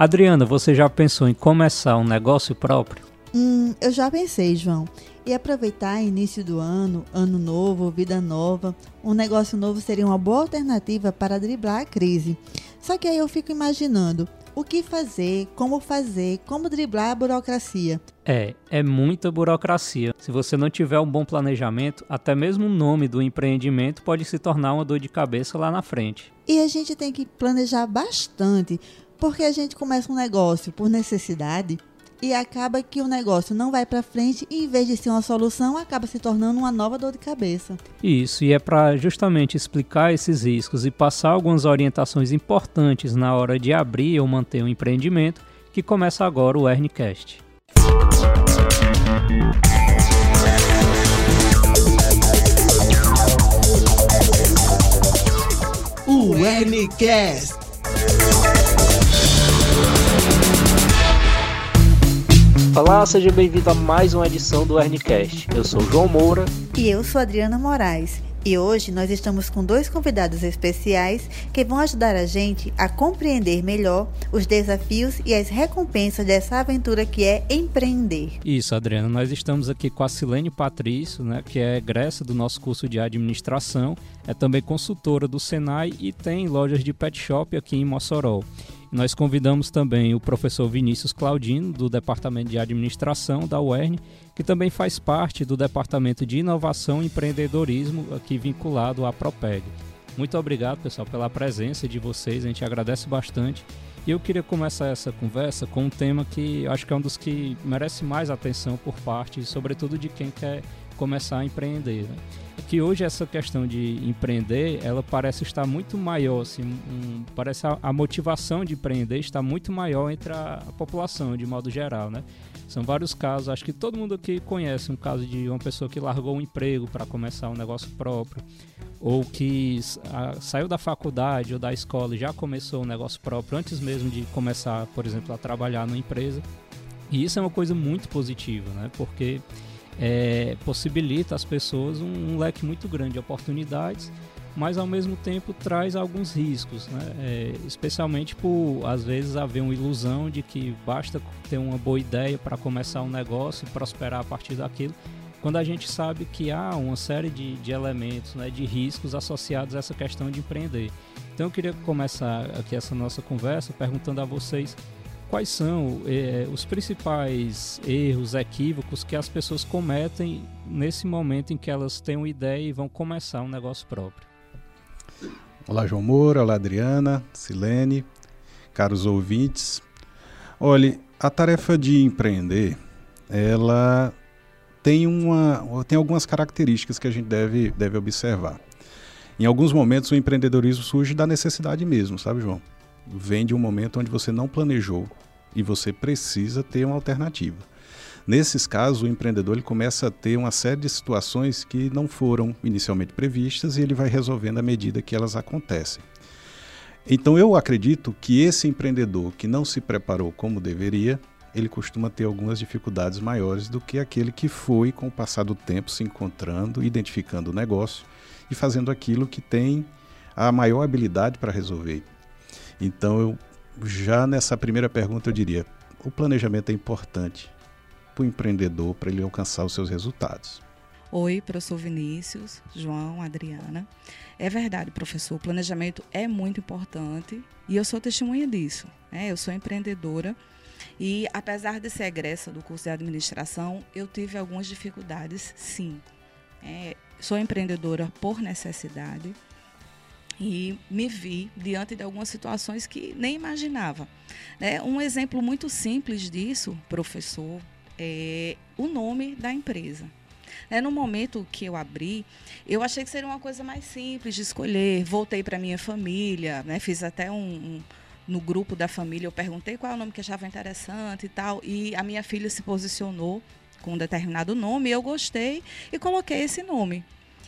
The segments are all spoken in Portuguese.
Adriana, você já pensou em começar um negócio próprio? Hum, eu já pensei, João. E aproveitar início do ano, ano novo, vida nova, um negócio novo seria uma boa alternativa para driblar a crise. Só que aí eu fico imaginando, o que fazer, como fazer, como driblar a burocracia. É, é muita burocracia. Se você não tiver um bom planejamento, até mesmo o nome do empreendimento pode se tornar uma dor de cabeça lá na frente. E a gente tem que planejar bastante, porque a gente começa um negócio por necessidade e acaba que o negócio não vai para frente e em vez de ser uma solução, acaba se tornando uma nova dor de cabeça. Isso, e é para justamente explicar esses riscos e passar algumas orientações importantes na hora de abrir ou manter um empreendimento que começa agora o Ernicast. O Ernicast Olá, seja bem-vindo a mais uma edição do Ernicast. Eu sou João Moura. E eu sou Adriana Moraes. E hoje nós estamos com dois convidados especiais que vão ajudar a gente a compreender melhor os desafios e as recompensas dessa aventura que é empreender. Isso, Adriana. Nós estamos aqui com a Silene Patrício, né, que é egressa do nosso curso de administração, é também consultora do Senai e tem lojas de pet shop aqui em Mossoró. Nós convidamos também o professor Vinícius Claudino, do Departamento de Administração da UERN, que também faz parte do Departamento de Inovação e Empreendedorismo, aqui vinculado à Propeg. Muito obrigado, pessoal, pela presença de vocês, a gente agradece bastante. E eu queria começar essa conversa com um tema que acho que é um dos que merece mais atenção por parte, sobretudo de quem quer começar a empreender. Né? Que hoje essa questão de empreender, ela parece estar muito maior, assim, um, parece a, a, motivação de empreender está muito maior entre a, a, população de modo geral, né? São vários casos, acho que todo mundo aqui conhece um caso de uma pessoa que largou um emprego para começar um negócio próprio, ou que a, saiu da faculdade ou da escola e já começou um negócio próprio antes mesmo de começar, por exemplo, a trabalhar numa empresa. E isso é uma coisa muito positiva, né? Porque é, possibilita às pessoas um, um, leque muito grande de oportunidades, mas ao mesmo tempo traz alguns riscos, né? É, especialmente por às vezes haver uma ilusão de que basta ter uma boa ideia para começar um negócio e prosperar a partir daquilo, quando a gente sabe que há uma série de, de elementos, né, de riscos associados a essa questão de empreender. Então eu queria começar aqui essa nossa conversa perguntando a vocês quais são é, os principais erros, equívocos que as pessoas cometem nesse momento em que elas têm uma ideia e vão começar um negócio próprio. Olá, João Moura, olá, Adriana, Silene, caros ouvintes. Olhe, a tarefa de empreender, ela tem, uma, tem algumas características que a gente deve, deve observar. Em alguns momentos, o empreendedorismo surge da necessidade mesmo, sabe, João? Vem de um momento onde você não planejou e você precisa ter uma alternativa. Nesses casos, o empreendedor ele começa a ter uma série de situações que não foram inicialmente previstas e ele vai resolvendo à medida que elas acontecem. Então, eu acredito que esse empreendedor que não se preparou como deveria, ele costuma ter algumas dificuldades maiores do que aquele que foi, com o passar do tempo, se encontrando, identificando o negócio e fazendo aquilo que tem a maior habilidade para resolver. Então, eu, já nessa primeira pergunta, eu diria: o planejamento é importante para o empreendedor para ele alcançar os seus resultados. Oi, professor Vinícius, João, Adriana. É verdade, professor, o planejamento é muito importante e eu sou testemunha disso. Né? Eu sou empreendedora e, apesar de ser egressa do curso de administração, eu tive algumas dificuldades, sim. É, sou empreendedora por necessidade e me vi diante de algumas situações que nem imaginava. Né? Um exemplo muito simples disso, professor, é o nome da empresa. É, no momento que eu abri, eu achei que seria uma coisa mais simples de escolher. Voltei para minha família, né? fiz até um, um, no grupo da família, eu perguntei qual é o nome que achava interessante e tal, e a minha filha se posicionou com um determinado nome, eu gostei e coloquei esse nome.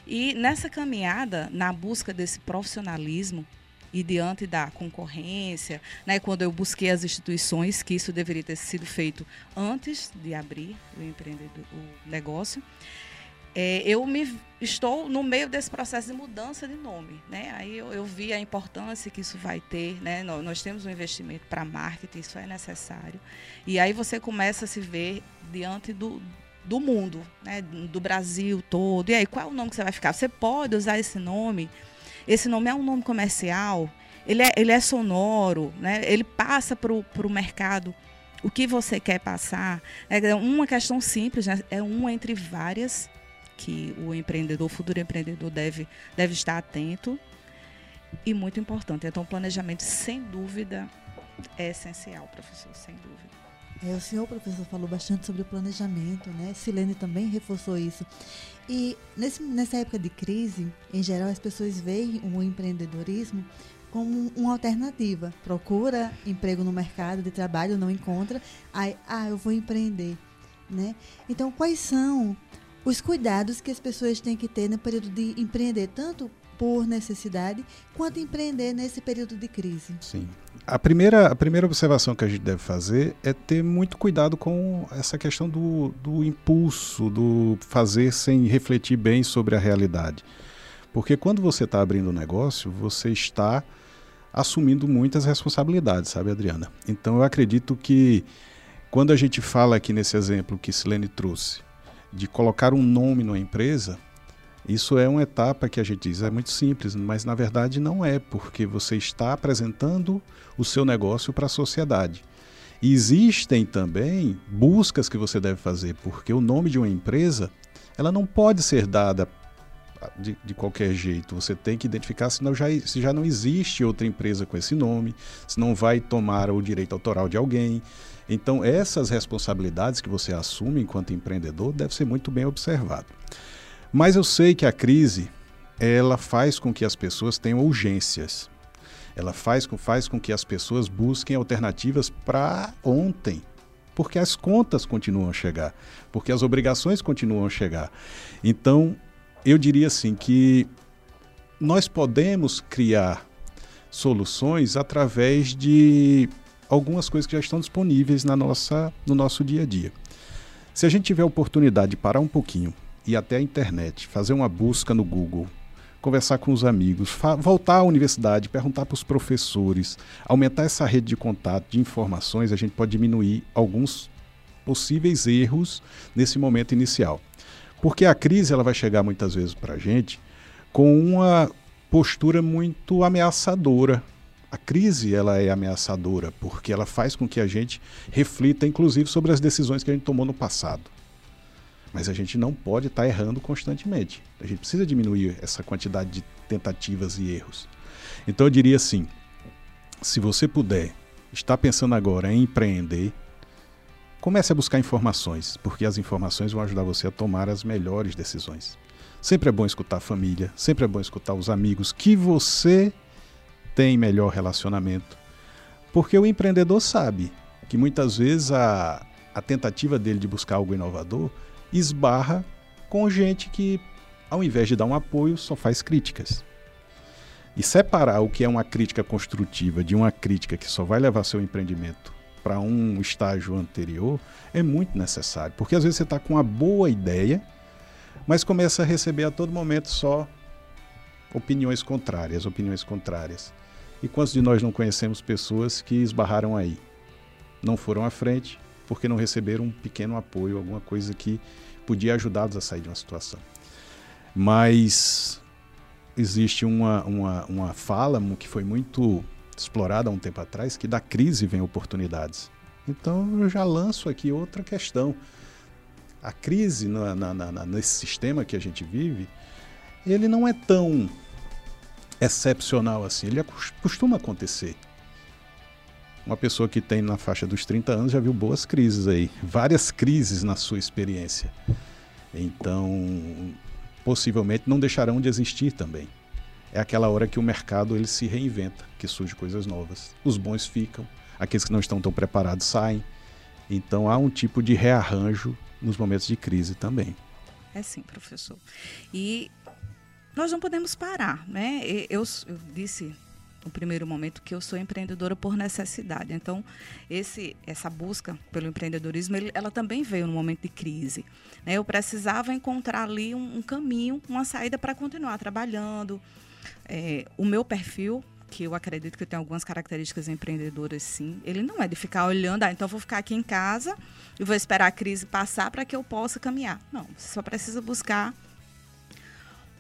E nessa caminhada, na busca desse profissionalismo e diante da concorrência, né, quando eu busquei as instituições, que isso deveria ter sido feito antes de abrir o, empreendedor, o negócio, é, eu me estou no meio desse processo de mudança de nome, né? Aí eu, eu vi a importância que isso vai ter, né? Nós, nós temos um investimento para marketing, isso é necessário. E aí você começa a se ver diante do, do mundo, né? Do Brasil todo. E aí qual é o nome que você vai ficar? Você pode usar esse nome? Esse nome é um nome comercial? Ele é, ele é sonoro, né? Ele passa para o mercado o que você quer passar. É uma questão simples, né? é uma entre várias que o empreendedor, o futuro empreendedor deve, deve estar atento e muito importante. Então, o planejamento, sem dúvida, é essencial, professor, sem dúvida. É, o senhor, professor, falou bastante sobre o planejamento, né? Silene também reforçou isso. E nesse, nessa época de crise, em geral, as pessoas veem o empreendedorismo como uma alternativa. Procura emprego no mercado de trabalho, não encontra, aí, ah, eu vou empreender. Né? Então, quais são os cuidados que as pessoas têm que ter no período de empreender, tanto por necessidade, quanto empreender nesse período de crise. Sim. A primeira, a primeira observação que a gente deve fazer é ter muito cuidado com essa questão do, do impulso, do fazer sem refletir bem sobre a realidade. Porque quando você está abrindo um negócio, você está assumindo muitas responsabilidades, sabe, Adriana? Então eu acredito que quando a gente fala aqui nesse exemplo que Silene trouxe, de colocar um nome numa empresa, isso é uma etapa que a gente diz é muito simples, mas na verdade não é, porque você está apresentando o seu negócio para a sociedade. Existem também buscas que você deve fazer, porque o nome de uma empresa ela não pode ser dada de, de, qualquer jeito. Você tem que identificar se, não já, se já não existe outra empresa com esse nome, se não vai tomar o direito autoral de alguém, então, essas responsabilidades que você assume enquanto empreendedor deve ser muito bem observado. Mas eu sei que a crise ela faz com que as pessoas tenham urgências. Ela faz com, faz com que as pessoas busquem alternativas para ontem, porque as contas continuam a chegar, porque as obrigações continuam a chegar. Então, eu diria assim que nós podemos criar soluções através de algumas coisas que já estão disponíveis na nossa, no nosso dia a dia. Se a gente tiver a oportunidade de parar um pouquinho, ir até a internet, fazer uma busca no Google, conversar com os amigos, voltar à universidade, perguntar para os professores, aumentar essa rede de contato, de informações, a gente pode diminuir alguns possíveis erros nesse momento inicial. Porque a crise ela vai chegar muitas vezes para a gente com uma postura muito ameaçadora a crise ela é ameaçadora porque ela faz com que a gente reflita, inclusive, sobre as decisões que a gente tomou no passado. Mas a gente não pode estar tá errando constantemente. A gente precisa diminuir essa quantidade de tentativas e erros. Então eu diria assim: se você puder, está pensando agora em empreender, comece a buscar informações, porque as informações vão ajudar você a tomar as melhores decisões. Sempre é bom escutar a família, sempre é bom escutar os amigos que você tem melhor relacionamento. Porque o empreendedor sabe que muitas vezes a, a tentativa dele de buscar algo inovador esbarra com gente que, ao invés de dar um apoio, só faz críticas. E separar o que é uma crítica construtiva de uma crítica que só vai levar seu empreendimento para um estágio anterior é muito necessário. Porque às vezes você está com uma boa ideia, mas começa a receber a todo momento só opiniões contrárias, opiniões contrárias. E quantos de nós não conhecemos pessoas que esbarraram aí? Não foram à frente porque não receberam um pequeno apoio, alguma coisa que podia ajudá-los a sair de uma situação. Mas existe uma, uma, uma fala que foi muito explorada há um tempo atrás, que da crise vem oportunidades. Então eu já lanço aqui outra questão. A crise na, na, na, nesse sistema que a gente vive, ele não é tão excepcional assim. Ele costuma acontecer. Uma pessoa que tem na faixa dos 30 anos já viu boas crises aí, várias crises na sua experiência. Então, possivelmente não deixarão de existir também. É aquela hora que o mercado ele se reinventa, que surge coisas novas. Os bons ficam, aqueles que não estão tão preparados saem. Então há um tipo de rearranjo nos momentos de crise também. É sim, professor. E nós não podemos parar, né? Eu, eu disse no primeiro momento que eu sou empreendedora por necessidade. Então, esse, essa busca pelo empreendedorismo, ele, ela também veio no momento de crise. Né? Eu precisava encontrar ali um, um caminho, uma saída para continuar trabalhando. É, o meu perfil, que eu acredito que tem algumas características empreendedoras, sim, ele não é de ficar olhando, ah, então eu vou ficar aqui em casa e vou esperar a crise passar para que eu possa caminhar. Não, você só precisa buscar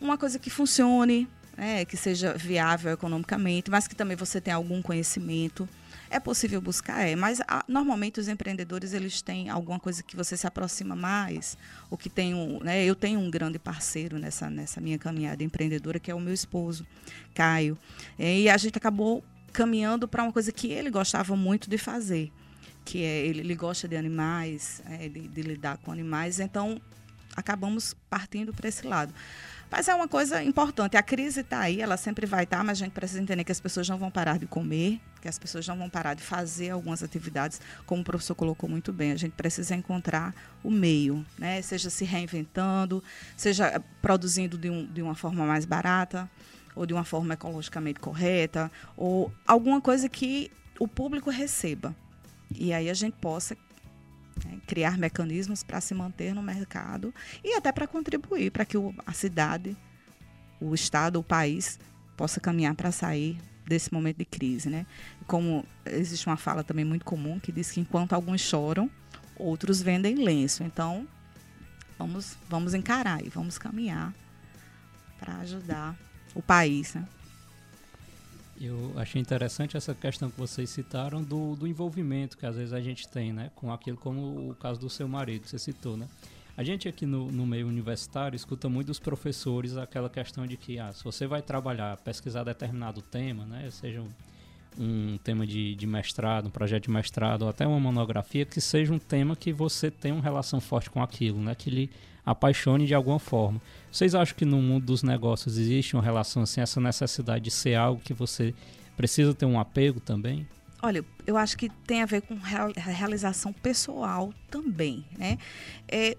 uma coisa que funcione, é, que seja viável economicamente, mas que também você tenha algum conhecimento. É possível buscar, é, mas a, normalmente os empreendedores eles têm alguma coisa que você se aproxima mais, ou que tem um, né, eu tenho um grande parceiro nessa nessa minha caminhada empreendedora que é o meu esposo, Caio, é, e a gente acabou caminhando para uma coisa que ele gostava muito de fazer, que é ele, ele gosta de animais, é, de, de lidar com animais, então acabamos partindo para esse lado. Mas é uma coisa importante. A crise está aí, ela sempre vai estar, tá, mas a gente precisa entender que as pessoas não vão parar de comer, que as pessoas não vão parar de fazer algumas atividades, como o professor colocou muito bem. A gente precisa encontrar o meio, né? seja se reinventando, seja produzindo de, um, de uma forma mais barata, ou de uma forma ecologicamente correta, ou alguma coisa que o público receba. E aí a gente possa né, criar mecanismos para se manter no mercado e até para contribuir para que o, a cidade, o estado, o país possa caminhar para sair desse momento de crise, né? Como existe uma fala também muito comum que diz que enquanto alguns choram, outros vendem lenço. Então, vamos vamos encarar e vamos caminhar para ajudar o país, né? Eu achei interessante essa questão que vocês citaram do, do envolvimento que às vezes a gente tem, né? Com aquilo como o caso do seu marido, você citou, né? A gente aqui no, no meio universitário escuta muito dos professores aquela questão de que, ah, se você vai trabalhar, pesquisar determinado tema, né? Seja um, um tema de, de mestrado, um projeto de mestrado, ou até uma monografia, que seja um tema que você tenha uma relação forte com aquilo, né? Que lhe apaixone de alguma forma. Vocês acham que no mundo dos negócios existe uma relação assim, essa necessidade de ser algo que você precisa ter um apego também? Olha, eu acho que tem a ver com realização pessoal também, né? É,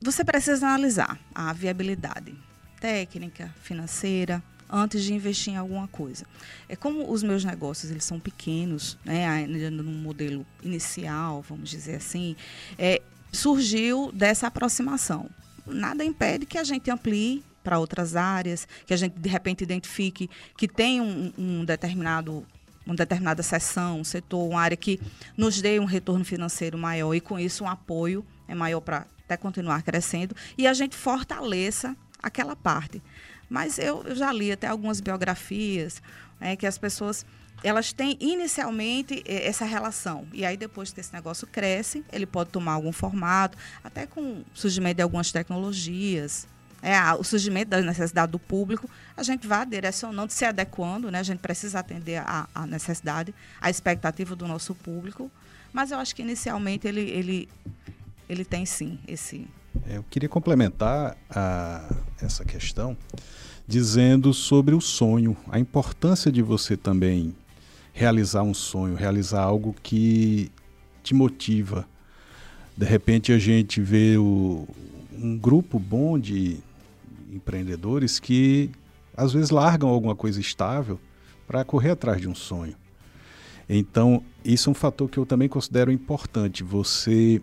você precisa analisar a viabilidade técnica, financeira, antes de investir em alguma coisa. É como os meus negócios eles são pequenos, né, ainda no modelo inicial, vamos dizer assim, é, surgiu dessa aproximação. Nada impede que a gente amplie para outras áreas, que a gente de repente identifique que tem um, um determinado uma determinada seção, um setor, uma área que nos dê um retorno financeiro maior e com isso um apoio é maior para até continuar crescendo e a gente fortaleça aquela parte. Mas eu, eu já li até algumas biografias é, que as pessoas elas têm inicialmente eh, essa relação. E aí, depois que esse negócio cresce, ele pode tomar algum formato, até com o surgimento de algumas tecnologias, é, o surgimento da necessidade do público, a gente vai direcionando, se adequando, né? a gente precisa atender a, a necessidade, a expectativa do nosso público, mas eu acho que inicialmente ele, ele, ele tem sim esse. É, eu queria complementar a, essa questão dizendo sobre o sonho, a importância de você também realizar um sonho, realizar algo que te motiva. De repente a gente vê o, um grupo bom de empreendedores que às vezes largam alguma coisa estável para correr atrás de um sonho. Então, isso é um fator que eu também considero importante. Você,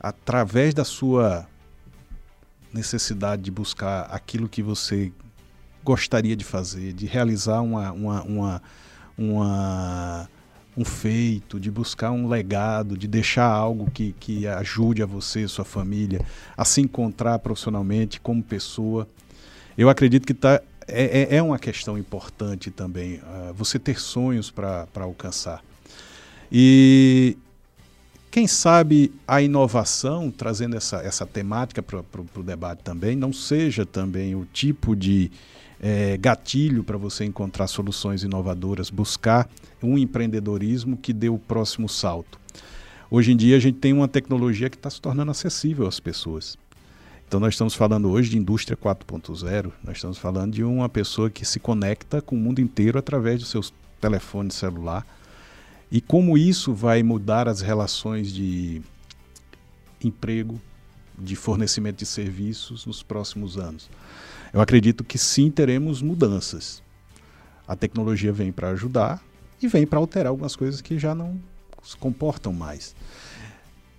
através da sua necessidade de buscar aquilo que você gostaria de fazer, de realizar uma, uma, uma uma, um feito, de buscar um legado, de deixar algo que, que ajude a você, sua família, a se encontrar profissionalmente como pessoa. Eu acredito que tá, é, é, é uma questão importante também, uh, você ter sonhos para alcançar. E quem sabe a inovação, trazendo essa, essa temática para o debate também, não seja também o tipo de, é, gatilho para você encontrar soluções inovadoras, buscar um empreendedorismo que dê o próximo salto. Hoje em dia a gente tem uma tecnologia que está se tornando acessível às pessoas. Então nós estamos falando hoje de indústria 4.0, nós estamos falando de uma pessoa que se conecta com o mundo inteiro através do seu telefone celular. E como isso vai mudar as relações de emprego, de fornecimento de serviços nos próximos anos. Eu acredito que sim teremos mudanças. A tecnologia vem para ajudar e vem para alterar algumas coisas que já não se comportam mais.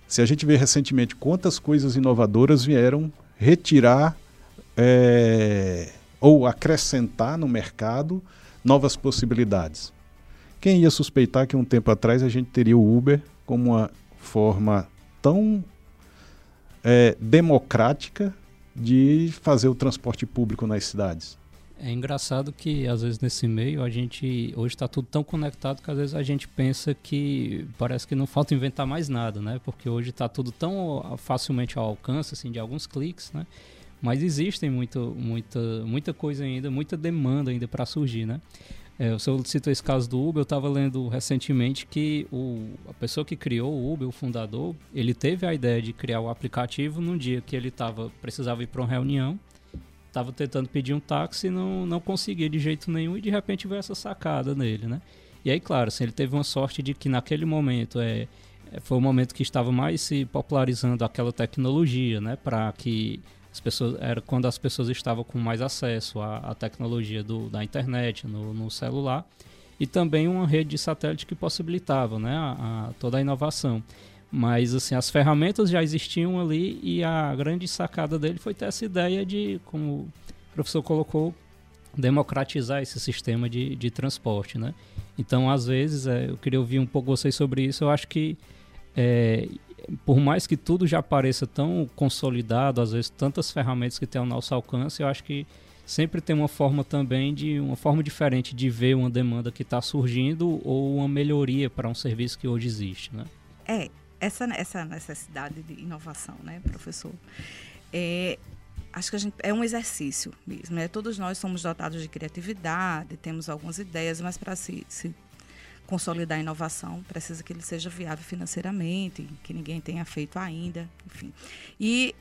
Se a gente vê recentemente quantas coisas inovadoras vieram retirar é, ou acrescentar no mercado novas possibilidades. Quem ia suspeitar que um tempo atrás a gente teria o Uber como uma forma tão é, democrática de fazer o transporte público nas cidades? É engraçado que às vezes nesse meio a gente hoje está tudo tão conectado que às vezes a gente pensa que parece que não falta inventar mais nada, né? Porque hoje está tudo tão facilmente ao alcance assim de alguns cliques, né? Mas existem muito, muita, muita coisa ainda, muita demanda ainda para surgir, né? É, o senhor citou esse caso do Uber, eu estava lendo recentemente que o, a pessoa que criou o Uber, o fundador, ele teve a ideia de criar o aplicativo num dia que ele tava, precisava ir para uma reunião estava tentando pedir um táxi e não, não conseguia de jeito nenhum e de repente veio essa sacada nele, né? E aí, claro, assim, ele teve uma sorte de que naquele momento é, é foi o momento que estava mais se popularizando aquela tecnologia, né? Para que as pessoas era quando as pessoas estavam com mais acesso à, à tecnologia do, da internet no, no, celular e também uma rede de satélite que possibilitava, né? A, a, toda a inovação. Mas assim, as ferramentas já existiam ali e a grande sacada dele foi ter essa ideia de, como o professor colocou, democratizar esse sistema de, de transporte, né? Então, às vezes, é, eu queria ouvir um pouco vocês sobre isso. Eu acho que, é, por mais que tudo já pareça tão consolidado, às vezes tantas ferramentas que tem ao nosso alcance, eu acho que sempre tem uma forma também de uma forma diferente de ver uma demanda que está surgindo ou uma melhoria para um serviço que hoje existe, né? É, essa, essa necessidade de inovação, né, professor? É, acho que a gente, é um exercício mesmo. Né? Todos nós somos dotados de criatividade, temos algumas ideias, mas para se, se consolidar a inovação, precisa que ele seja viável financeiramente, que ninguém tenha feito ainda, enfim. E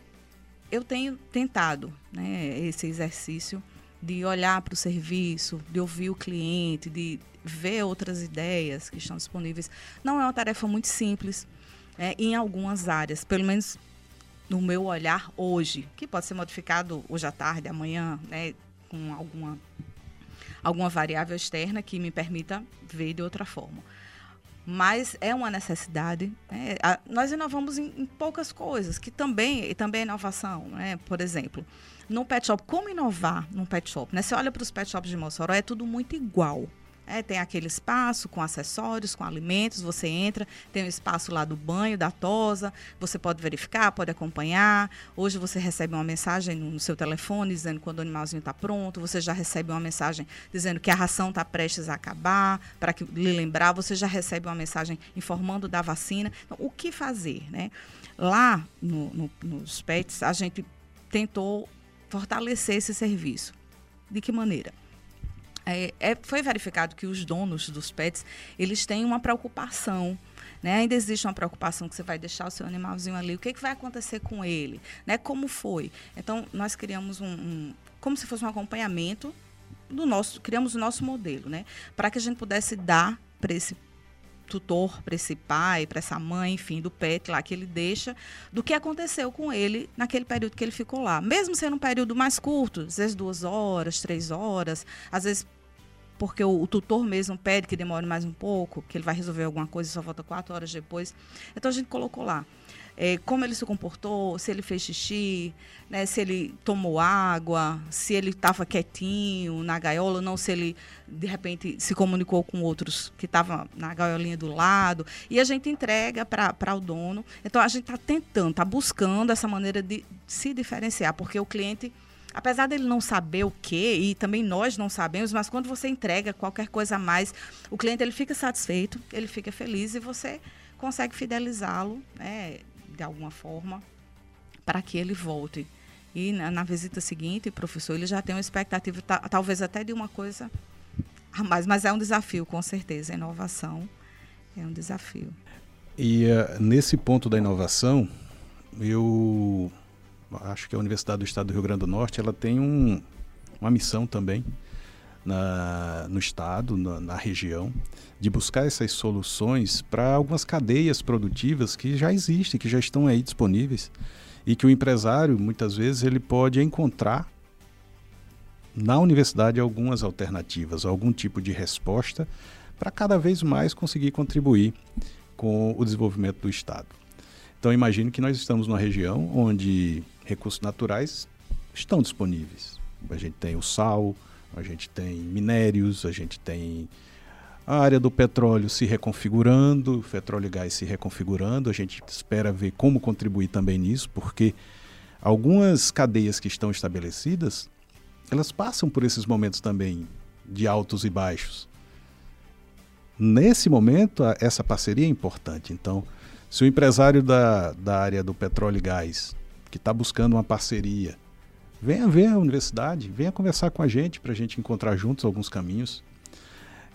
eu tenho tentado né, esse exercício de olhar para o serviço, de ouvir o cliente, de ver outras ideias que estão disponíveis. Não é uma tarefa muito simples, é, em algumas áreas, pelo menos no meu olhar hoje, que pode ser modificado hoje à tarde, amanhã, né, com alguma, alguma variável externa que me permita ver de outra forma. Mas é uma necessidade. Né? Nós inovamos em, em, poucas coisas, que também, também é inovação. Né? Por exemplo, no pet shop, como inovar num pet shop? Né? Você olha para os pet shops de Mossoró, é tudo muito igual. É, tem aquele espaço com acessórios, com alimentos, você entra, tem o espaço lá do banho, da tosa, você pode verificar, pode acompanhar. Hoje você recebe uma mensagem no seu telefone dizendo quando o animalzinho está pronto, você já recebe uma mensagem dizendo que a ração está prestes a acabar, para lhe lembrar, você já recebe uma mensagem informando da vacina. Então, o que fazer? Né? Lá no, no, nos PETs, a gente tentou fortalecer esse serviço. De que maneira? É, é, foi verificado que os donos dos pets eles têm uma preocupação né? Ainda existe uma preocupação que você vai deixar o seu animalzinho ali, o que, que vai acontecer com ele, né? Como foi? Então nós criamos um, um como se fosse um acompanhamento do nosso, criamos o nosso modelo, né? Para que a gente pudesse dar para esse tutor, para esse pai, para essa mãe, enfim, do pet lá que ele deixa, do que aconteceu com ele naquele período que ele ficou lá. Mesmo sendo um período mais curto, às vezes duas horas, três horas, às vezes porque o, o, tutor mesmo pede que demore mais um pouco, que ele vai resolver alguma coisa e só volta quatro horas depois. Então a gente colocou lá. É, como ele se comportou, se ele fez xixi, né, se ele tomou água, se ele estava quietinho na gaiola, não se ele de repente se comunicou com outros que estavam na gaiolinha do lado. E a gente entrega para o dono. Então a gente está tentando, está buscando essa maneira de se diferenciar, porque o cliente apesar dele não saber o que e também nós não sabemos, mas quando você entrega qualquer coisa a mais, o cliente ele fica satisfeito, ele fica feliz e você consegue fidelizá-lo, né, de alguma forma, para que ele volte. E na, na, visita seguinte, professor, ele já tem uma expectativa, talvez até de uma coisa a mais, mas é um desafio, com certeza. A inovação é um desafio. E uh, nesse ponto da inovação, eu acho que a Universidade do Estado do Rio Grande do Norte ela tem um, uma missão também na, no estado, na, na, região, de buscar essas soluções para algumas cadeias produtivas que já existem, que já estão aí disponíveis e que o empresário muitas vezes ele pode encontrar na universidade algumas alternativas, algum tipo de resposta para cada vez mais conseguir contribuir com o desenvolvimento do Estado. Então imagine que nós estamos numa região onde recursos naturais estão disponíveis. A gente tem o sal, a gente tem minérios, a gente tem a área do petróleo se reconfigurando, petróleo e gás se reconfigurando. A gente espera ver como contribuir também nisso, porque algumas cadeias que estão estabelecidas, elas passam por esses momentos também de altos e baixos. Nesse momento, essa parceria é importante. Então, se o empresário da, da área do petróleo e gás, que está buscando uma parceria, venha ver a universidade, venha conversar com a gente para a gente encontrar juntos alguns caminhos.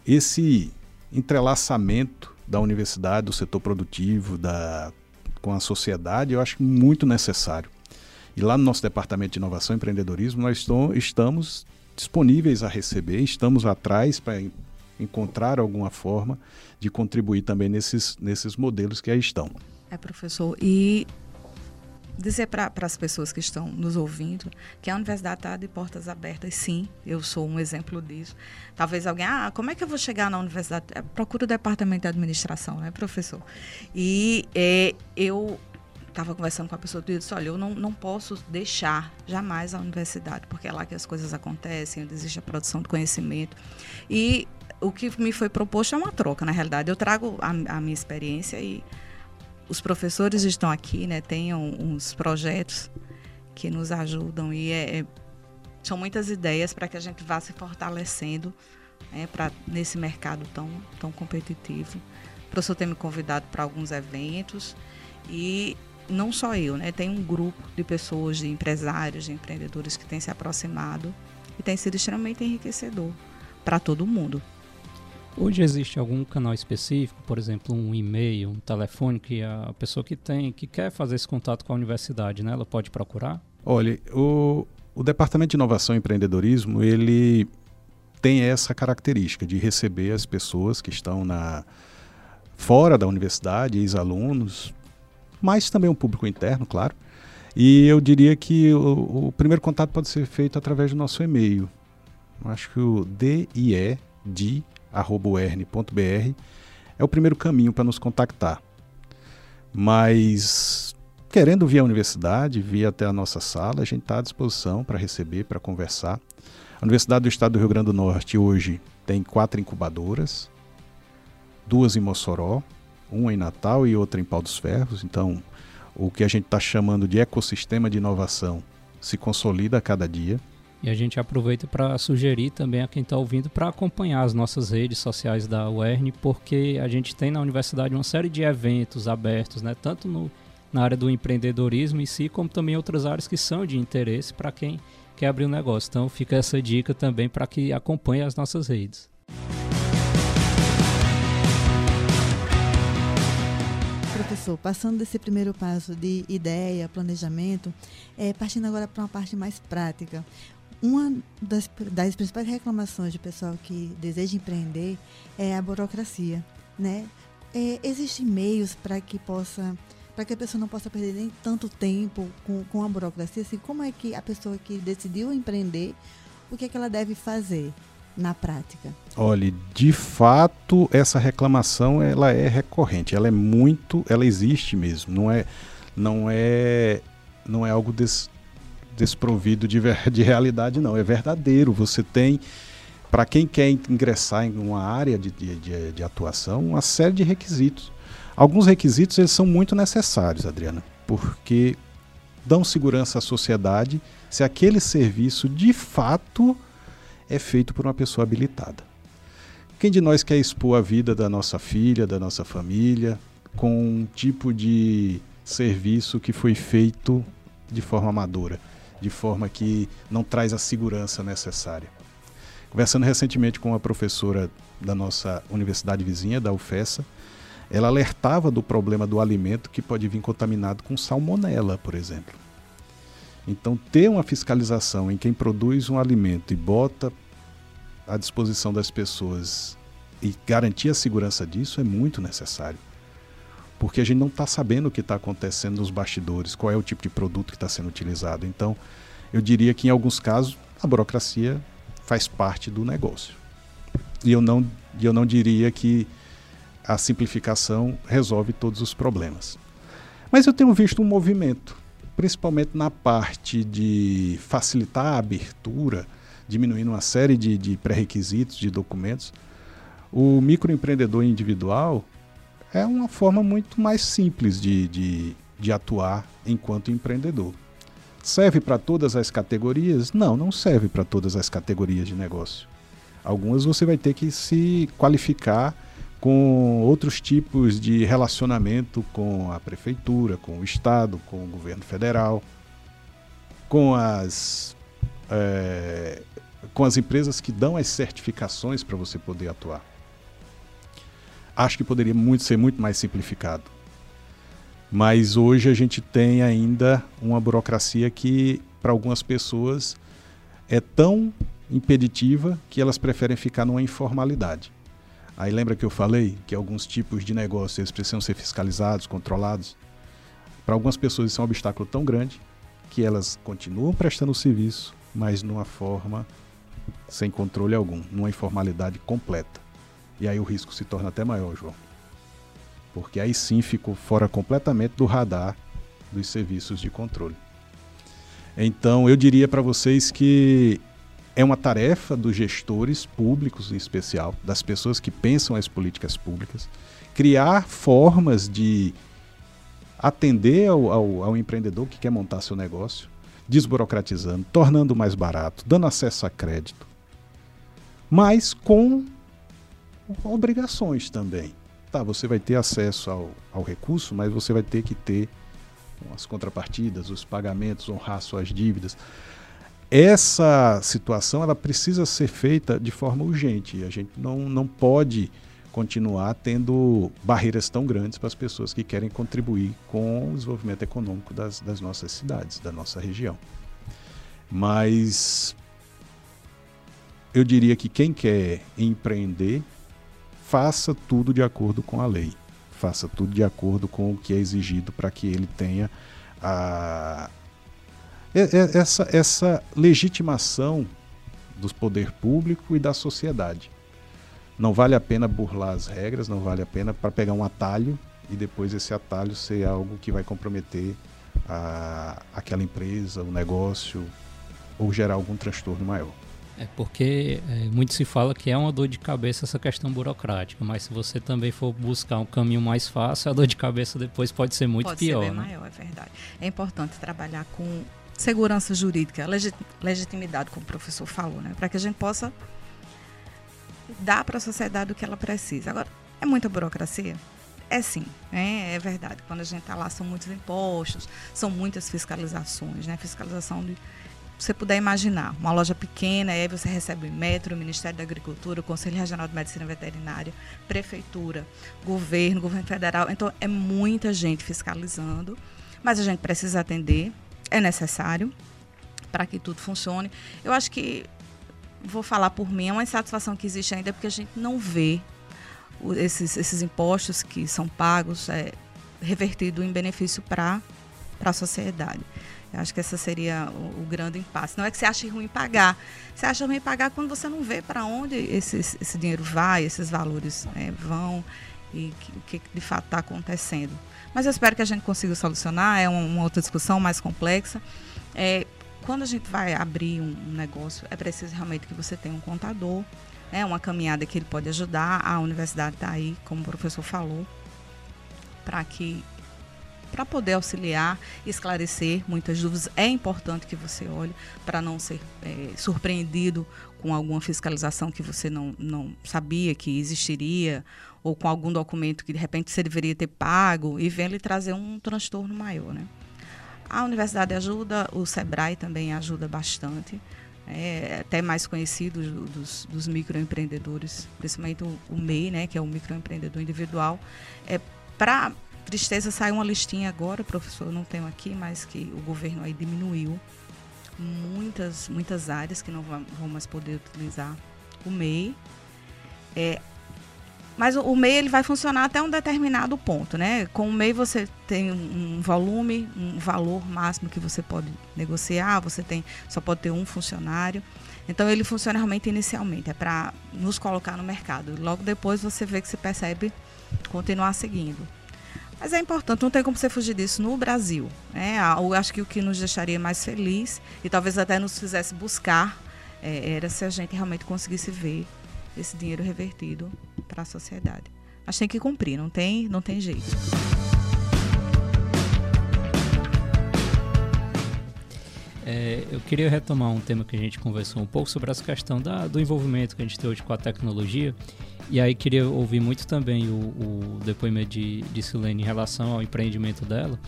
Esse entrelaçamento da universidade, do setor produtivo, da, com a sociedade, eu acho muito necessário. E lá no nosso departamento de inovação e empreendedorismo, nós estamos disponíveis a receber, estamos atrás para encontrar alguma forma de contribuir também nesses, nesses modelos que aí estão. É, professor, e dizer para as pessoas que estão nos ouvindo que a universidade está de portas abertas, sim, eu sou um exemplo disso. Talvez alguém, ah, como é que eu vou chegar na universidade? É, procura o departamento de administração, né, professor? E é, eu estava conversando com a pessoa e disse, olha, eu não, não posso deixar jamais a universidade, porque é lá que as coisas acontecem, onde existe a produção de conhecimento. E o que me foi proposto é uma troca, na realidade. Eu trago a, a minha experiência e os professores estão aqui, né? Tem uns projetos que nos ajudam e é, é, são muitas ideias para que a gente vá se fortalecendo né, para nesse mercado tão, tão competitivo. O professor tem me convidado para alguns eventos e não só eu, né? Tem um grupo de pessoas, de empresários, de empreendedores que tem se aproximado e tem sido extremamente enriquecedor para todo mundo. Hoje existe algum canal específico, por exemplo, um e-mail, um telefone que a pessoa que tem, que quer fazer esse contato com a universidade, né, ela pode procurar? Olha, o, o Departamento de Inovação e Empreendedorismo, ele tem essa característica de receber as pessoas que estão na fora da universidade, ex-alunos, mas também um público interno, claro. E eu diria que o, o primeiro contato pode ser feito através do nosso e-mail. Acho que o DIE, DI, ern.br é o primeiro caminho para nos contactar. Mas querendo vir à universidade, vir até a nossa sala, a gente está à disposição para receber, para conversar. A Universidade do Estado do Rio Grande do Norte hoje tem quatro incubadoras, duas em Mossoró, uma em Natal e outra em Pau dos Ferros. Então, o que a gente está chamando de ecossistema de inovação se consolida a cada dia. E a gente aproveita para sugerir também a quem está ouvindo para acompanhar as nossas redes sociais da UERN, porque a gente tem na universidade uma série de eventos abertos, né? tanto no, na área do empreendedorismo em si, como também outras áreas que são de interesse para quem quer abrir um negócio. Então fica essa dica também para que acompanhe as nossas redes. Professor, passando desse primeiro passo de ideia, planejamento, é, partindo agora para uma parte mais prática uma das, das principais reclamações de pessoal que deseja empreender é a burocracia, né? É, Existem meios para que possa para que a pessoa não possa perder nem tanto tempo com, com a burocracia, assim, como é que a pessoa que decidiu empreender, o que é que ela deve fazer na prática? Olha, de fato, essa reclamação ela é recorrente, ela é muito, ela existe mesmo, não é, não é, não é algo desse, desprovido de, de realidade, não. É verdadeiro. Você tem, para quem quer ingressar em uma área de, de, de, atuação, uma série de requisitos. Alguns requisitos eles são muito necessários, Adriana, porque dão segurança à sociedade se aquele serviço de fato é feito por uma pessoa habilitada. Quem de nós quer expor a vida da nossa filha, da nossa família, com um tipo de serviço que foi feito de forma amadora? De forma que não traz a segurança necessária. Conversando recentemente com uma professora da nossa universidade vizinha, da UFESA, ela alertava do problema do alimento que pode vir contaminado com salmonela, por exemplo. Então, ter uma fiscalização em quem produz um alimento e bota à disposição das pessoas e garantir a segurança disso é muito necessário. Porque a gente não está sabendo o que está acontecendo nos bastidores, qual é o tipo de produto que está sendo utilizado. Então, eu diria que em alguns casos a burocracia faz parte do negócio. E eu não, eu não diria que a simplificação resolve todos os problemas. Mas eu tenho visto um movimento, principalmente na parte de facilitar a abertura, diminuindo uma série de, de pré-requisitos, de documentos. O microempreendedor individual é uma forma muito mais simples de, de, de atuar enquanto empreendedor. Serve para todas as categorias? Não, não serve para todas as categorias de negócio. Algumas você vai ter que se qualificar com outros tipos de relacionamento com a prefeitura, com o Estado, com o governo federal, com as, é, com as empresas que dão as certificações para você poder atuar. Acho que poderia muito, ser muito mais simplificado. Mas hoje a gente tem ainda uma burocracia que, para algumas pessoas, é tão impeditiva que elas preferem ficar numa informalidade. Aí lembra que eu falei que alguns tipos de negócios eles precisam ser fiscalizados, controlados? Para algumas pessoas isso é um obstáculo tão grande que elas continuam prestando o serviço, mas numa forma sem controle algum, numa informalidade completa. E aí o risco se torna até maior, João. Porque aí sim ficou fora completamente do radar dos serviços de controle. Então eu diria para vocês que é uma tarefa dos gestores públicos, em especial, das pessoas que pensam as políticas públicas, criar formas de atender ao, ao, ao, empreendedor que quer montar seu negócio, desburocratizando, tornando mais barato, dando acesso a crédito, mas com obrigações também. Tá, você vai ter acesso ao, ao recurso, mas você vai ter que ter as contrapartidas, os pagamentos, honrar suas dívidas essa situação ela precisa ser feita de forma urgente. A gente não, não pode continuar tendo barreiras tão grandes para as pessoas que querem contribuir com o desenvolvimento econômico das, das nossas cidades, da nossa região. Mas eu diria que quem quer empreender, faça tudo de acordo com a lei, faça tudo de acordo com o que é exigido para que ele tenha a, essa, essa legitimação do poder público e da sociedade. Não vale a pena burlar as regras, não vale a pena para pegar um atalho e depois esse atalho ser algo que vai comprometer a, aquela empresa, o negócio ou gerar algum transtorno maior. É porque é, muito se fala que é uma dor de cabeça essa questão burocrática, mas se você também for buscar um caminho mais fácil, a dor de cabeça depois pode ser muito pode pior. Pode ser bem né? maior, é verdade. É importante trabalhar com segurança jurídica, legitimidade, como o professor falou, né? para que a gente possa dar para a sociedade o que ela precisa. Agora, é muita burocracia? É sim, né? é verdade. Quando a gente está lá, são muitos impostos, são muitas fiscalizações, né? Fiscalização de. Você puder imaginar, uma loja pequena, aí você recebe o Metro, o Ministério da Agricultura, o Conselho Regional de Medicina Veterinária, Prefeitura, Governo, Governo Federal. Então, é muita gente fiscalizando, mas a gente precisa atender é necessário para que tudo funcione. Eu acho que, vou falar por mim, é uma insatisfação que existe ainda porque a gente não vê esses, esses impostos que são pagos é, revertido em benefício para a sociedade. Eu acho que essa seria o, o, grande impasse. Não é que você ache ruim pagar. Você acha ruim pagar quando você não vê para onde esse, esse dinheiro vai, esses valores né, vão e o que, que de fato está acontecendo. Mas eu espero que a gente consiga solucionar, é uma, outra discussão mais complexa. É, quando a gente vai abrir um, um negócio, é preciso realmente que você tenha um contador, é uma caminhada que ele pode ajudar. A universidade está aí, como o professor falou, para que para poder auxiliar esclarecer muitas dúvidas. É importante que você olhe para não ser é, surpreendido com alguma fiscalização que você não, não sabia que existiria ou com algum documento que de repente você deveria ter pago e vem lhe trazer um transtorno maior. Né? A universidade ajuda, o SEBRAE também ajuda bastante, é até mais conhecido dos, dos microempreendedores, principalmente o, o, MEI, né, que é o microempreendedor individual. É, Para tristeza, saiu uma listinha agora, professor, não tenho aqui, mas que o governo aí diminuiu muitas, muitas áreas que não vão mais poder utilizar o MEI. É, Mas o, MEI ele vai funcionar até um determinado ponto, né? Com o MEI você tem um, um volume, um valor máximo que você pode negociar, você tem só pode ter um funcionário. Então ele funciona realmente inicialmente, é para nos colocar no mercado. Logo depois você vê que se percebe continuar seguindo. Mas é importante, não tem como você fugir disso no Brasil. Né? Eu acho que o que nos deixaria mais feliz e talvez até nos fizesse buscar é, era se a gente realmente conseguisse ver esse dinheiro revertido para a sociedade. Mas tem que cumprir, não tem, não tem jeito. É, eu queria retomar um tema que a gente conversou um pouco sobre essa questão da, do envolvimento que a gente tem hoje com a tecnologia. E aí queria ouvir muito também o, o depoimento de, de Silene em relação ao empreendimento dela.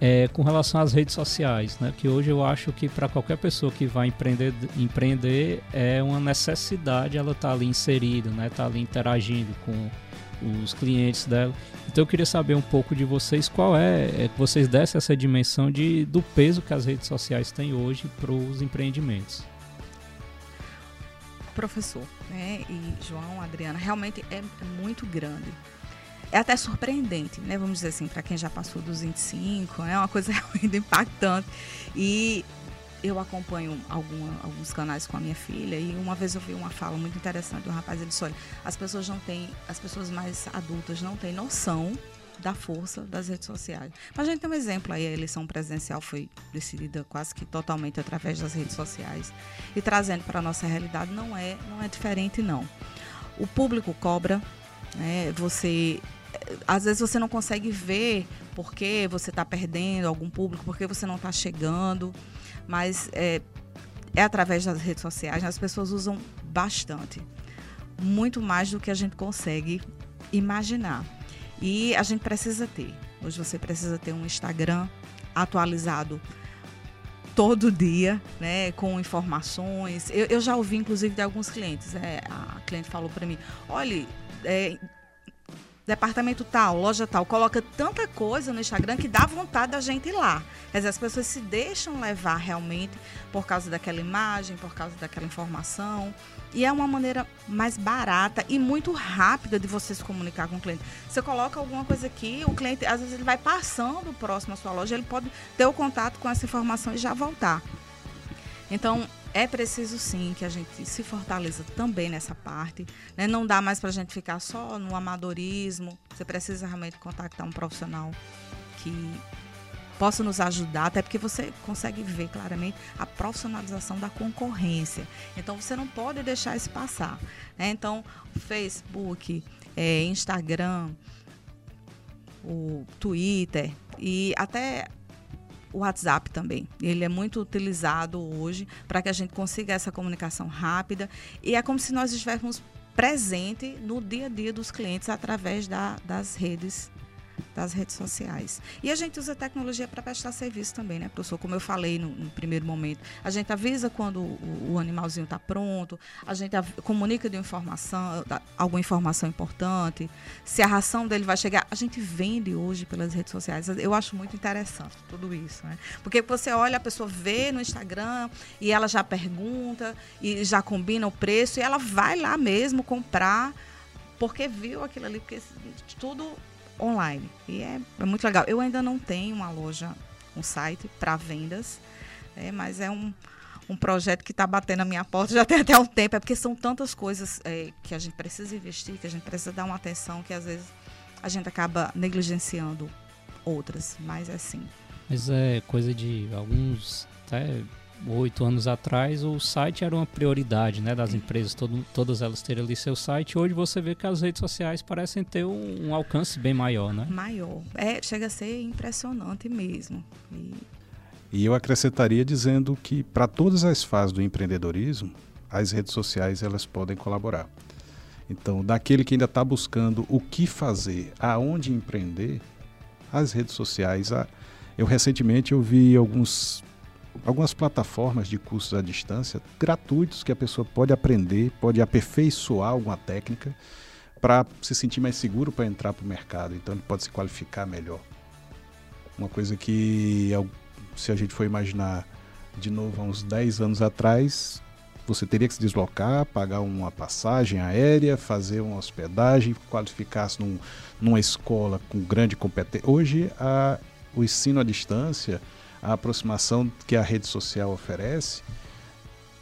É, com relação às redes sociais, né? Que hoje eu acho que para qualquer pessoa que vai empreender, empreender é uma necessidade ela estar tá ali inserida, né? Tá ali interagindo com os clientes dela. Então eu queria saber um pouco de vocês qual é, é que vocês dessem essa dimensão de, do peso que as redes sociais têm hoje para os empreendimentos. Professor, né, e João, Adriana, realmente é muito grande. É até surpreendente, né? Vamos dizer assim, para quem já passou dos 25, é uma coisa realmente impactante. E eu acompanho alguns canais com a minha filha e uma vez eu vi uma fala muito interessante do um rapaz, ele disse, olha, as pessoas não têm, as pessoas mais adultas não têm noção da força das redes sociais. Mas a gente tem um exemplo aí, a eleição presidencial foi decidida quase que totalmente através das redes sociais e trazendo para a nossa realidade não é, não é diferente não. O público cobra, né? Você às vezes você não consegue ver porque você está perdendo algum público, porque você não está chegando mas é, é através das redes sociais, as pessoas usam bastante, muito mais do que a gente consegue imaginar. E a gente precisa ter. Hoje você precisa ter um Instagram atualizado todo dia, né, com informações. Eu, eu já ouvi, inclusive, de alguns clientes. É, a cliente falou para mim: olha, é, departamento tal, loja tal, coloca tanta coisa no Instagram que dá vontade da gente ir lá. Quer dizer, as pessoas se deixam levar realmente por causa daquela imagem, por causa daquela informação. E é uma maneira mais barata e muito rápida de você se comunicar com o cliente. Você coloca alguma coisa aqui, o cliente, às vezes, ele vai passando próximo à sua loja, ele pode ter o contato com essa informação e já voltar. Então, é preciso sim que a gente se fortaleça também nessa parte. Né? Não dá mais para a gente ficar só no amadorismo. Você precisa realmente contactar um profissional que possa nos ajudar, até porque você consegue ver claramente a profissionalização da concorrência. Então você não pode deixar isso passar. Né? Então, Facebook, é, Instagram, o Twitter e até o WhatsApp também. Ele é muito utilizado hoje para que a gente consiga essa comunicação rápida e é como se nós estivéssemos presente no dia a dia dos clientes através da, das redes das redes sociais. E a gente usa tecnologia para prestar serviço também, né, professor? Como eu falei no, no primeiro momento, a gente avisa quando o, o animalzinho está pronto, a gente comunica de informação, alguma informação importante, se a ração dele vai chegar. A gente vende hoje pelas redes sociais. Eu acho muito interessante tudo isso, né? Porque você olha, a pessoa vê no Instagram e ela já pergunta e já combina o preço e ela vai lá mesmo comprar porque viu aquilo ali, porque tudo online. E é, é muito legal. Eu ainda não tenho uma loja, um site para vendas, é, mas é um, um projeto que está batendo a minha porta já tem até um tempo. É porque são tantas coisas é, que a gente precisa investir, que a gente precisa dar uma atenção que às vezes a gente acaba negligenciando outras. Mas é assim. Mas é coisa de alguns até oito anos atrás, o site era uma prioridade né, das empresas, todo, todas elas terem ali seu site. Hoje você vê que as redes sociais parecem ter um, um alcance bem maior, né? Maior. É, chega a ser impressionante mesmo. E, e eu acrescentaria dizendo que para todas as fases do empreendedorismo, as redes sociais elas podem colaborar. Então, daquele que ainda está buscando o que fazer, aonde empreender, as redes sociais. Eu recentemente eu vi alguns algumas plataformas de cursos à distância gratuitos que a pessoa pode aprender, pode aperfeiçoar alguma técnica para se sentir mais seguro para entrar para o mercado. Então ele pode se qualificar melhor. Uma coisa que, se a gente for imaginar de novo há uns 10 anos atrás, você teria que se deslocar, pagar uma passagem aérea, fazer uma hospedagem, qualificar-se num, numa escola com grande competência. Hoje, a, o ensino à distância, a aproximação que a rede social oferece,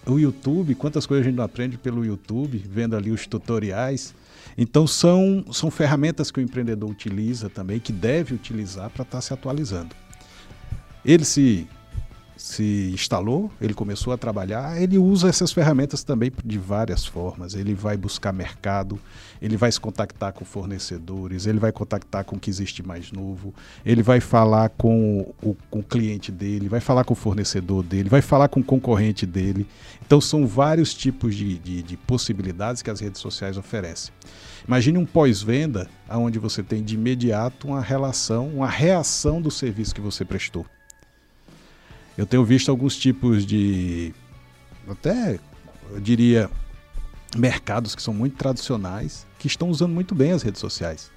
o YouTube, quantas coisas a gente não aprende pelo YouTube, vendo ali os tutoriais. Então são, são ferramentas que o empreendedor utiliza também, que deve utilizar para estar tá se atualizando. Ele se se instalou, ele começou a trabalhar, ele usa essas ferramentas também de várias formas. Ele vai buscar mercado, ele vai se contactar com fornecedores, ele vai contactar com o que existe mais novo, ele vai falar com o, com o cliente dele, vai falar com o fornecedor dele, vai falar com o concorrente dele. Então são vários tipos de, de, de possibilidades que as redes sociais oferecem. Imagine um pós-venda onde você tem de imediato uma relação, uma reação do serviço que você prestou. Eu tenho visto alguns tipos de, até eu diria, mercados que são muito tradicionais, que estão usando muito bem as redes sociais.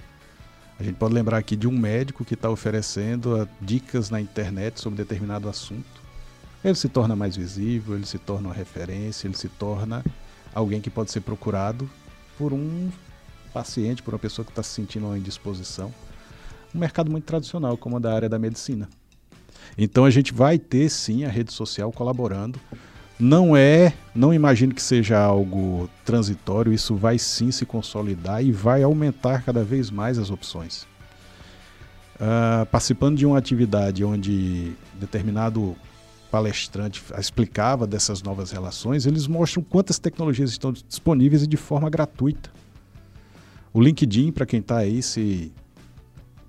A gente pode lembrar aqui de um médico que está oferecendo ah, dicas na internet sobre determinado assunto. Ele se torna mais visível, ele se torna uma referência, ele se torna alguém que pode ser procurado por um paciente, por uma pessoa que está se sentindo uma indisposição. Um mercado muito tradicional, como a da área da medicina. Então a gente vai ter sim a rede social colaborando. Não é, não imagino que seja algo transitório, isso vai sim se consolidar e vai aumentar cada vez mais as opções. Uh, participando de uma atividade onde determinado palestrante explicava dessas novas relações, eles mostram quantas tecnologias estão disponíveis e de forma gratuita. O LinkedIn, para quem está aí se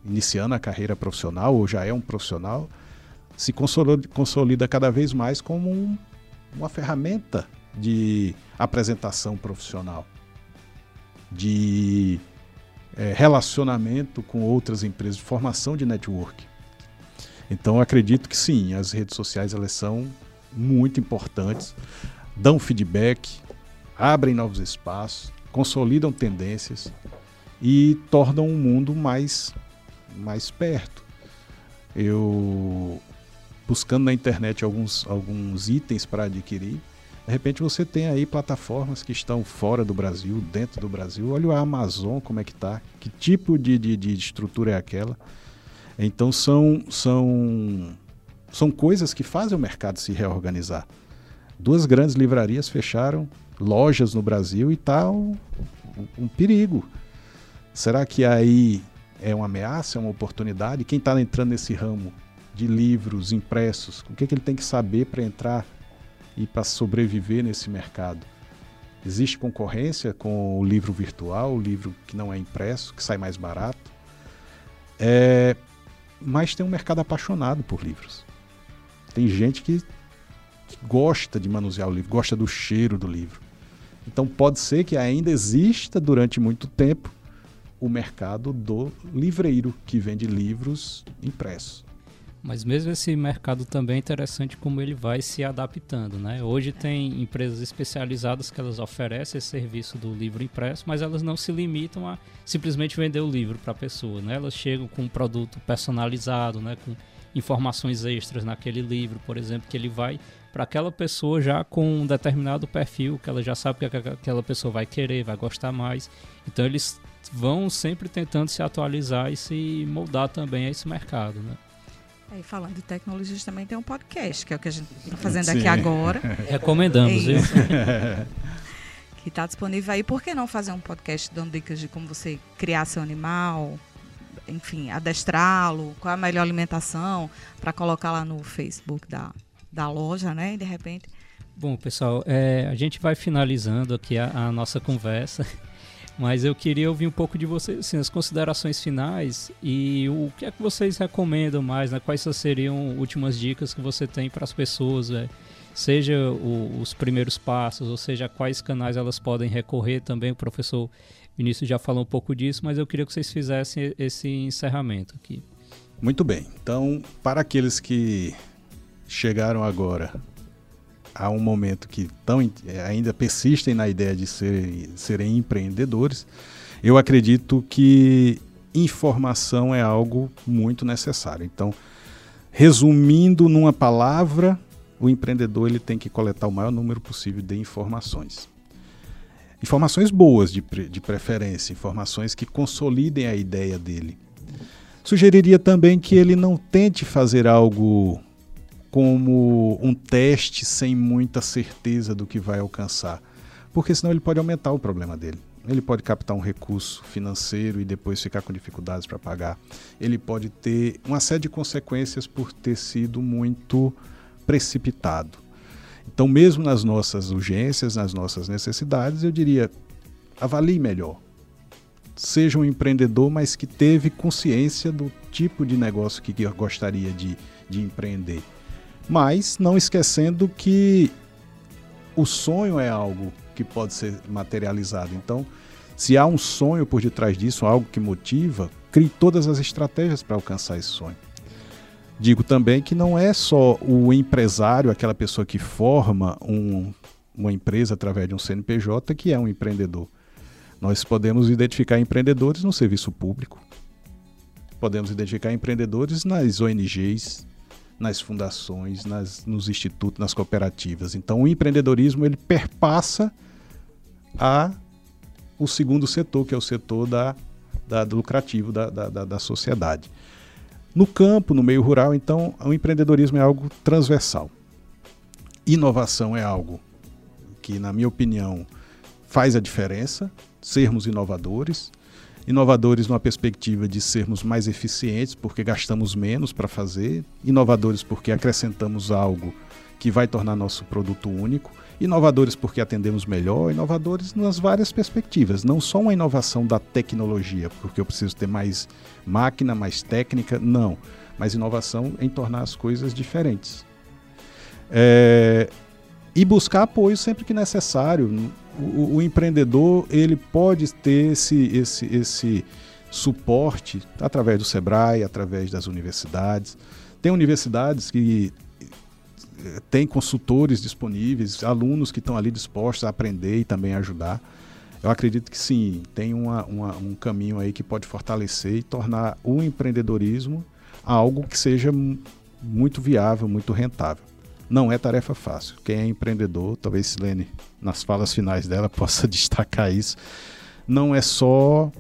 iniciando a carreira profissional ou já é um profissional, se consolida, cada vez mais como um, uma ferramenta de apresentação profissional, de é, relacionamento com outras empresas, de formação de network. Então, acredito que sim, as redes sociais elas são muito importantes, dão feedback, abrem novos espaços, consolidam tendências e tornam o mundo mais, mais perto. Eu buscando na internet alguns, alguns itens para adquirir. De repente você tem aí plataformas que estão fora do Brasil, dentro do Brasil. Olha a Amazon como é que está, que tipo de, de, de estrutura é aquela. Então são, são, são coisas que fazem o mercado se reorganizar. Duas grandes livrarias fecharam lojas no Brasil e está um, um perigo. Será que aí é uma ameaça, é uma oportunidade? Quem está entrando nesse ramo de livros impressos, o que, é que ele tem que saber para entrar e para sobreviver nesse mercado. Existe concorrência com o livro virtual, o livro que não é impresso, que sai mais barato. É, mas tem um mercado apaixonado por livros. Tem gente que, que gosta de manusear o livro, gosta do cheiro do livro. Então pode ser que ainda exista durante muito tempo o mercado do livreiro que vende livros impressos. Mas mesmo esse mercado também é interessante como ele vai se adaptando, né? Hoje tem empresas especializadas que elas oferecem esse serviço do livro impresso, mas elas não se limitam a simplesmente vender o livro para a pessoa, né? Elas chegam com um produto personalizado, né? Com informações extras naquele livro, por exemplo, que ele vai para aquela pessoa já com um determinado perfil, que ela já sabe que aquela pessoa vai querer, vai gostar mais. Então eles vão sempre tentando se atualizar e se moldar também a esse mercado, né? E falando de tecnologias, também tem um podcast, que é o que a gente está fazendo Sim. aqui agora. Recomendamos, viu? que está disponível aí. Por que não fazer um podcast dando dicas de como você criar seu animal, enfim, adestrá-lo, qual é a melhor alimentação, para colocar lá no Facebook da, da loja, né? E de repente. Bom, pessoal, é, a gente vai finalizando aqui a, a nossa conversa. Mas eu queria ouvir um pouco de vocês, assim, as considerações finais e o que é que vocês recomendam mais, né? Quais seriam últimas dicas que você tem para as pessoas, né? seja o, os primeiros passos, ou seja, quais canais elas podem recorrer também. O professor Vinícius já falou um pouco disso, mas eu queria que vocês fizessem esse encerramento aqui. Muito bem. Então, para aqueles que chegaram agora há um momento que tão, é, ainda persistem na ideia de ser, serem empreendedores, eu acredito que informação é algo muito necessário. Então, resumindo numa palavra, o empreendedor ele tem que coletar o maior número possível de informações. Informações boas de, de preferência, informações que consolidem a ideia dele. Sugeriria também que ele não tente fazer algo como um teste sem muita certeza do que vai alcançar, porque senão ele pode aumentar o problema dele. Ele pode captar um recurso financeiro e depois ficar com dificuldades para pagar. Ele pode ter uma série de consequências por ter sido muito precipitado. Então, mesmo nas nossas urgências, nas nossas necessidades, eu diria: avalie melhor. Seja um empreendedor, mas que teve consciência do tipo de negócio que gostaria de, de empreender. Mas não esquecendo que o sonho é algo que pode ser materializado. Então, se há um sonho por detrás disso, algo que motiva, crie todas as estratégias para alcançar esse sonho. Digo também que não é só o empresário, aquela pessoa que forma um, uma empresa através de um CNPJ, que é um empreendedor. Nós podemos identificar empreendedores no serviço público, podemos identificar empreendedores nas ONGs, nas fundações, nas, nos institutos, nas cooperativas. Então, o empreendedorismo ele perpassa a o segundo setor, que é o setor da, da do lucrativo da, da, da sociedade. No campo, no meio rural, então, o empreendedorismo é algo transversal. Inovação é algo que, na minha opinião, faz a diferença, sermos inovadores. Inovadores numa perspectiva de sermos mais eficientes, porque gastamos menos para fazer. Inovadores porque acrescentamos algo que vai tornar nosso produto único. Inovadores porque atendemos melhor, inovadores nas várias perspectivas, não só uma inovação da tecnologia, porque eu preciso ter mais máquina, mais técnica, não, mas inovação em tornar as coisas diferentes. É, e buscar apoio sempre que necessário. O, o, empreendedor ele pode ter esse, esse, esse suporte através do Sebrae, através das universidades. Tem universidades que tem consultores disponíveis, alunos que estão ali dispostos a aprender e também ajudar. Eu acredito que sim, tem uma, uma, um caminho aí que pode fortalecer e tornar o empreendedorismo algo que seja muito viável, muito rentável. Não é tarefa fácil. Quem é empreendedor, talvez Silene, nas falas finais dela, possa destacar isso. Não é só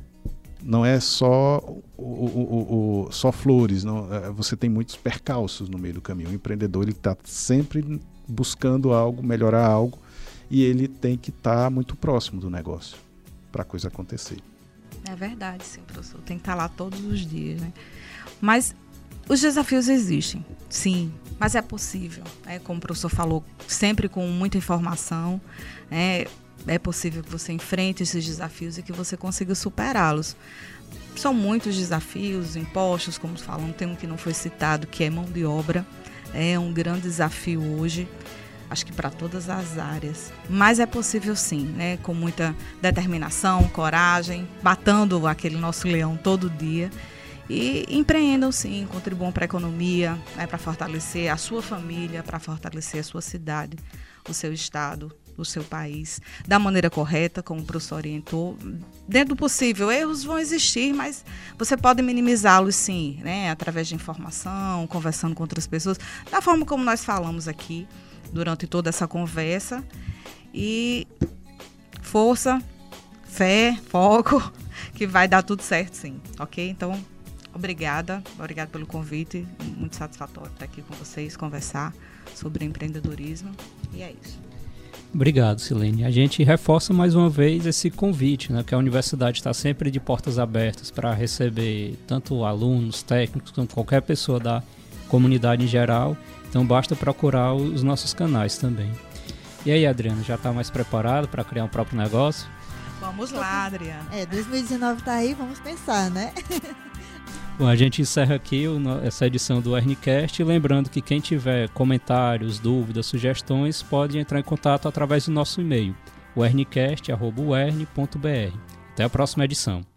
não é só o, o, o, só flores, não, é, você tem muitos percalços no meio do caminho. O empreendedor está sempre buscando algo, melhorar algo, e ele tem que estar tá muito próximo do negócio para a coisa acontecer. É verdade, sim, professor. Tem que estar tá lá todos os dias, né? Mas os desafios existem, sim, mas é possível. É, como o professor falou, sempre com muita informação. É, é possível que você enfrente esses desafios e que você consiga superá-los. São muitos desafios, impostos, como falam, tem um que não foi citado, que é mão de obra. É um grande desafio hoje, acho que para todas as áreas. Mas é possível sim, né? com muita determinação, coragem, batendo aquele nosso leão todo dia. E empreendam sim, contribuam para a economia, né, para fortalecer a sua família, para fortalecer a sua cidade, o seu estado, do seu país da maneira correta, como o professor orientou. Dentro do possível, erros vão existir, mas você pode minimizá-los sim, né? através de informação, conversando com outras pessoas, da forma como nós falamos aqui durante toda essa conversa. E força, fé, foco, que vai dar tudo certo sim, ok? Então, obrigada, obrigada pelo convite, muito satisfatório estar aqui com vocês, conversar sobre empreendedorismo, e é isso. Obrigado, Silene. A gente reforça mais uma vez esse convite, né, que a universidade está sempre de portas abertas para receber tanto alunos, técnicos, quanto qualquer pessoa da comunidade em geral. Então basta procurar os nossos canais também. E aí, Adriano, já está mais preparado para criar um próprio negócio? Vamos lá, Adriano. É, 2019 está aí, vamos pensar, né? Bom, a gente encerra aqui essa edição do Ernicast. Lembrando que quem tiver comentários, dúvidas, sugestões, pode entrar em contato através do nosso e-mail, o ernicast.br. Até a próxima edição.